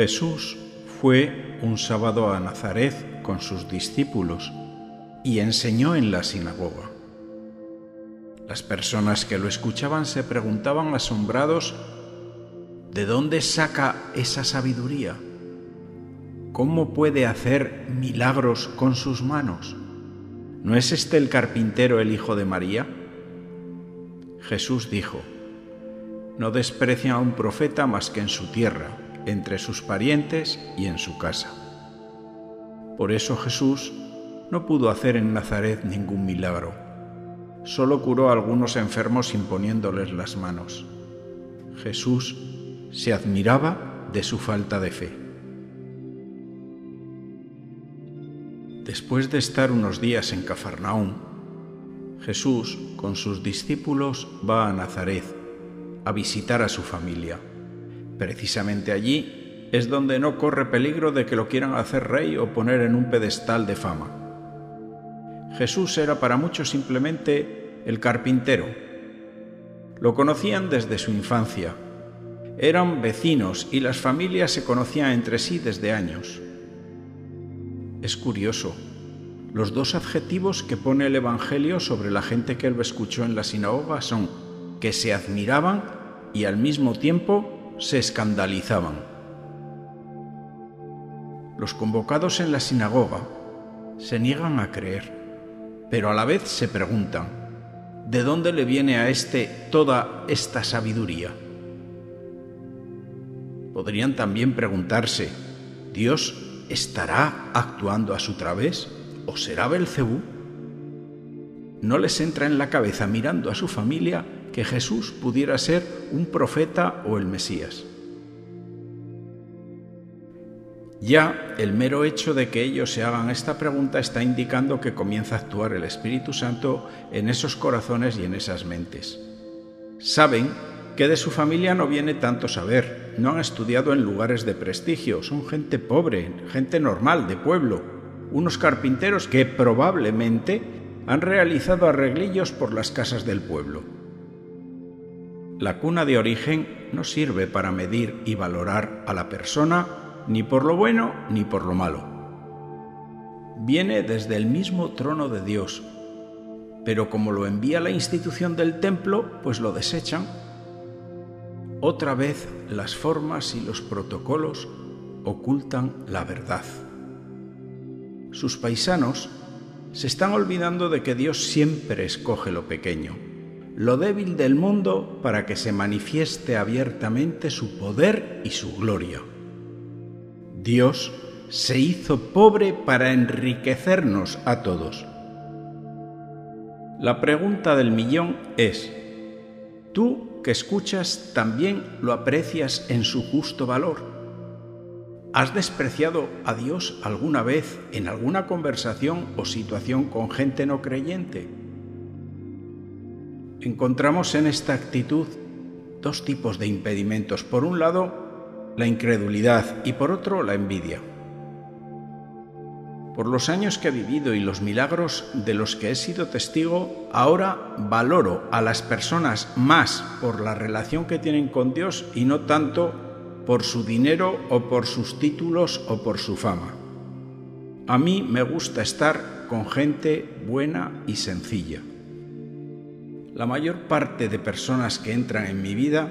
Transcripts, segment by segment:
Jesús fue un sábado a Nazaret con sus discípulos y enseñó en la sinagoga. Las personas que lo escuchaban se preguntaban asombrados, ¿de dónde saca esa sabiduría? ¿Cómo puede hacer milagros con sus manos? ¿No es este el carpintero el hijo de María? Jesús dijo, No desprecian a un profeta más que en su tierra, entre sus parientes y en su casa. Por eso Jesús no pudo hacer en Nazaret ningún milagro. Solo curó a algunos enfermos imponiéndoles las manos. Jesús se admiraba de su falta de fe. Después de estar unos días en Cafarnaúm, Jesús con sus discípulos va a Nazaret a visitar a su familia. Precisamente allí es donde no corre peligro de que lo quieran hacer rey o poner en un pedestal de fama. Jesús era para muchos simplemente el carpintero. Lo conocían desde su infancia. Eran vecinos y las familias se conocían entre sí desde años. Es curioso, los dos adjetivos que pone el Evangelio sobre la gente que él escuchó en la sinagoga son que se admiraban y al mismo tiempo se escandalizaban. Los convocados en la sinagoga se niegan a creer, pero a la vez se preguntan, ¿de dónde le viene a éste toda esta sabiduría? Podrían también preguntarse, ¿Dios ¿estará actuando a su través o será Belcebú? No les entra en la cabeza mirando a su familia que Jesús pudiera ser un profeta o el Mesías. Ya el mero hecho de que ellos se hagan esta pregunta está indicando que comienza a actuar el Espíritu Santo en esos corazones y en esas mentes. Saben que de su familia no viene tanto saber, no han estudiado en lugares de prestigio, son gente pobre, gente normal, de pueblo, unos carpinteros que probablemente han realizado arreglillos por las casas del pueblo. La cuna de origen no sirve para medir y valorar a la persona ni por lo bueno ni por lo malo. Viene desde el mismo trono de Dios, pero como lo envía la institución del templo, pues lo desechan otra vez las formas y los protocolos ocultan la verdad. Sus paisanos se están olvidando de que Dios siempre escoge lo pequeño, lo débil del mundo para que se manifieste abiertamente su poder y su gloria. Dios se hizo pobre para enriquecernos a todos. La pregunta del millón es, ¿tú que escuchas también lo aprecias en su justo valor? ¿Has despreciado a Dios alguna vez en alguna conversación o situación con gente no creyente? Encontramos en esta actitud dos tipos de impedimentos. Por un lado, la incredulidad y por otro, la envidia. Por los años que he vivido y los milagros de los que he sido testigo, ahora valoro a las personas más por la relación que tienen con Dios y no tanto por su dinero o por sus títulos o por su fama. A mí me gusta estar con gente buena y sencilla. La mayor parte de personas que entran en mi vida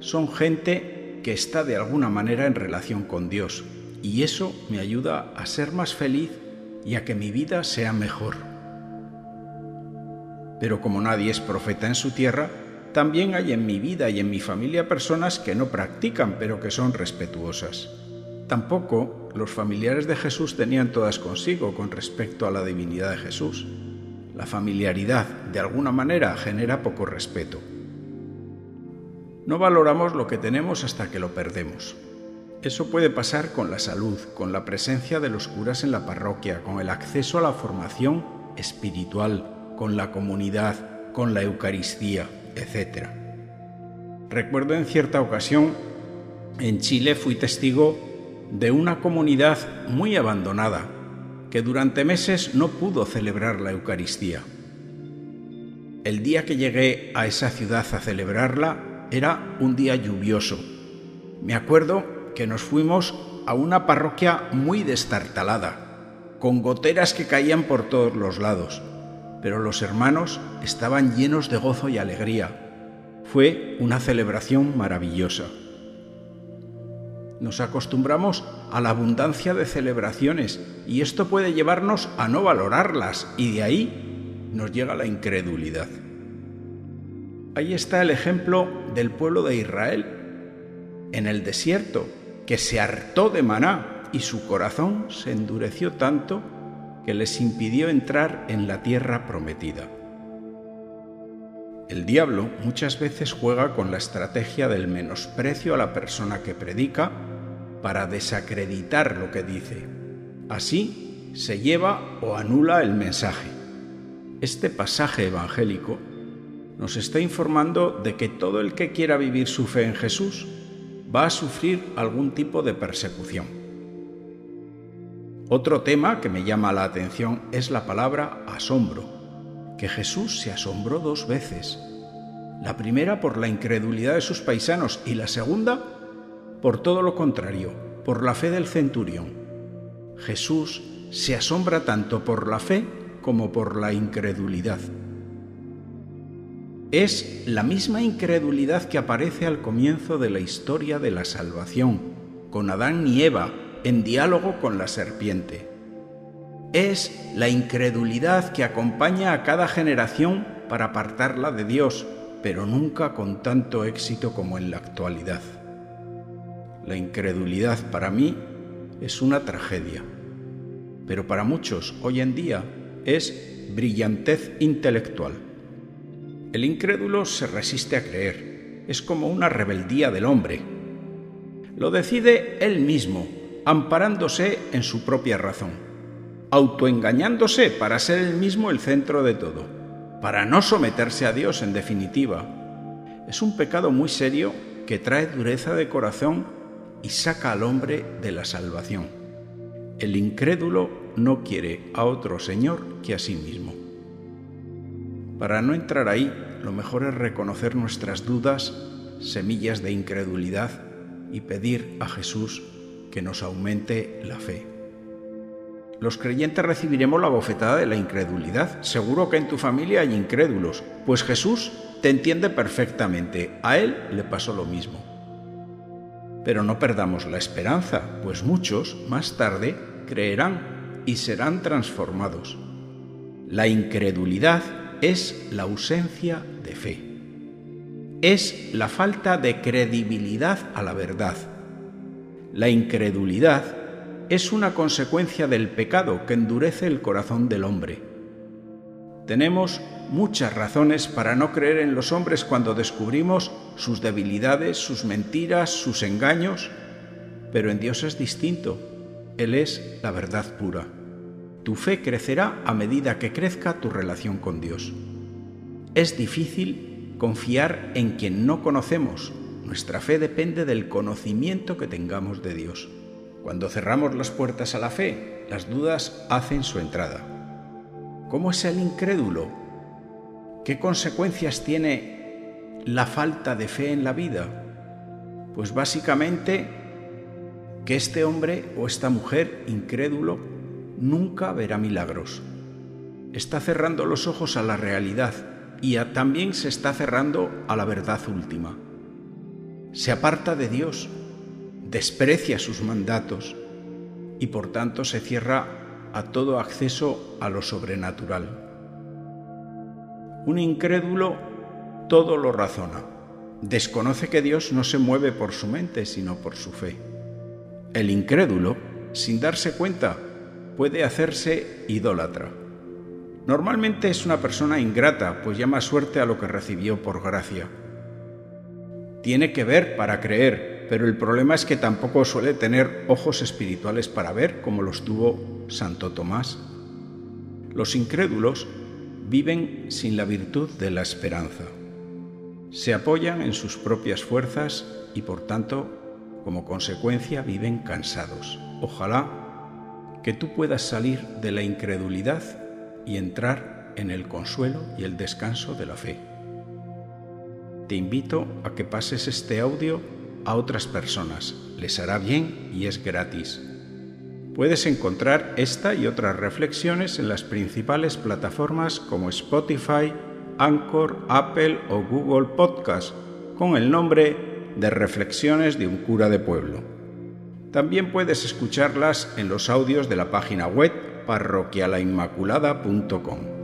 son gente que está de alguna manera en relación con Dios, y eso me ayuda a ser más feliz y a que mi vida sea mejor. Pero como nadie es profeta en su tierra, también hay en mi vida y en mi familia personas que no practican pero que son respetuosas. Tampoco los familiares de Jesús tenían todas consigo con respecto a la divinidad de Jesús. La familiaridad, de alguna manera, genera poco respeto. No valoramos lo que tenemos hasta que lo perdemos. Eso puede pasar con la salud, con la presencia de los curas en la parroquia, con el acceso a la formación espiritual, con la comunidad, con la Eucaristía, etc. Recuerdo en cierta ocasión, en Chile fui testigo de una comunidad muy abandonada, que durante meses no pudo celebrar la Eucaristía. El día que llegué a esa ciudad a celebrarla era un día lluvioso. Me acuerdo que nos fuimos a una parroquia muy destartalada, con goteras que caían por todos los lados, pero los hermanos estaban llenos de gozo y alegría. Fue una celebración maravillosa. Nos acostumbramos a la abundancia de celebraciones y esto puede llevarnos a no valorarlas y de ahí nos llega la incredulidad. Ahí está el ejemplo del pueblo de Israel en el desierto, que se hartó de maná y su corazón se endureció tanto que les impidió entrar en la tierra prometida. El diablo muchas veces juega con la estrategia del menosprecio a la persona que predica para desacreditar lo que dice. Así se lleva o anula el mensaje. Este pasaje evangélico nos está informando de que todo el que quiera vivir su fe en Jesús va a sufrir algún tipo de persecución. Otro tema que me llama la atención es la palabra asombro, que Jesús se asombró dos veces. La primera por la incredulidad de sus paisanos y la segunda por todo lo contrario, por la fe del centurión. Jesús se asombra tanto por la fe como por la incredulidad. Es la misma incredulidad que aparece al comienzo de la historia de la salvación, con Adán y Eva en diálogo con la serpiente. Es la incredulidad que acompaña a cada generación para apartarla de Dios, pero nunca con tanto éxito como en la actualidad. La incredulidad para mí es una tragedia, pero para muchos hoy en día es brillantez intelectual. El incrédulo se resiste a creer, es como una rebeldía del hombre. Lo decide él mismo, amparándose en su propia razón, autoengañándose para ser él mismo el centro de todo, para no someterse a Dios en definitiva. Es un pecado muy serio que trae dureza de corazón y saca al hombre de la salvación. El incrédulo no quiere a otro Señor que a sí mismo. Para no entrar ahí, lo mejor es reconocer nuestras dudas, semillas de incredulidad y pedir a Jesús que nos aumente la fe. Los creyentes recibiremos la bofetada de la incredulidad. Seguro que en tu familia hay incrédulos, pues Jesús te entiende perfectamente. A él le pasó lo mismo. Pero no perdamos la esperanza, pues muchos más tarde creerán y serán transformados. La incredulidad es la ausencia de fe. Es la falta de credibilidad a la verdad. La incredulidad es una consecuencia del pecado que endurece el corazón del hombre. Tenemos muchas razones para no creer en los hombres cuando descubrimos sus debilidades, sus mentiras, sus engaños, pero en Dios es distinto. Él es la verdad pura. Tu fe crecerá a medida que crezca tu relación con Dios. Es difícil confiar en quien no conocemos. Nuestra fe depende del conocimiento que tengamos de Dios. Cuando cerramos las puertas a la fe, las dudas hacen su entrada. ¿Cómo es el incrédulo? ¿Qué consecuencias tiene la falta de fe en la vida? Pues básicamente que este hombre o esta mujer incrédulo nunca verá milagros. Está cerrando los ojos a la realidad y también se está cerrando a la verdad última. Se aparta de Dios, desprecia sus mandatos y por tanto se cierra a todo acceso a lo sobrenatural. Un incrédulo todo lo razona. Desconoce que Dios no se mueve por su mente, sino por su fe. El incrédulo, sin darse cuenta, puede hacerse idólatra. Normalmente es una persona ingrata, pues llama suerte a lo que recibió por gracia. Tiene que ver para creer, pero el problema es que tampoco suele tener ojos espirituales para ver como los tuvo Santo Tomás. Los incrédulos viven sin la virtud de la esperanza. Se apoyan en sus propias fuerzas y por tanto, como consecuencia, viven cansados. Ojalá que tú puedas salir de la incredulidad y entrar en el consuelo y el descanso de la fe. Te invito a que pases este audio a otras personas. Les hará bien y es gratis. Puedes encontrar esta y otras reflexiones en las principales plataformas como Spotify, Anchor, Apple o Google Podcast con el nombre de Reflexiones de un cura de pueblo. También puedes escucharlas en los audios de la página web parroquialainmaculada.com.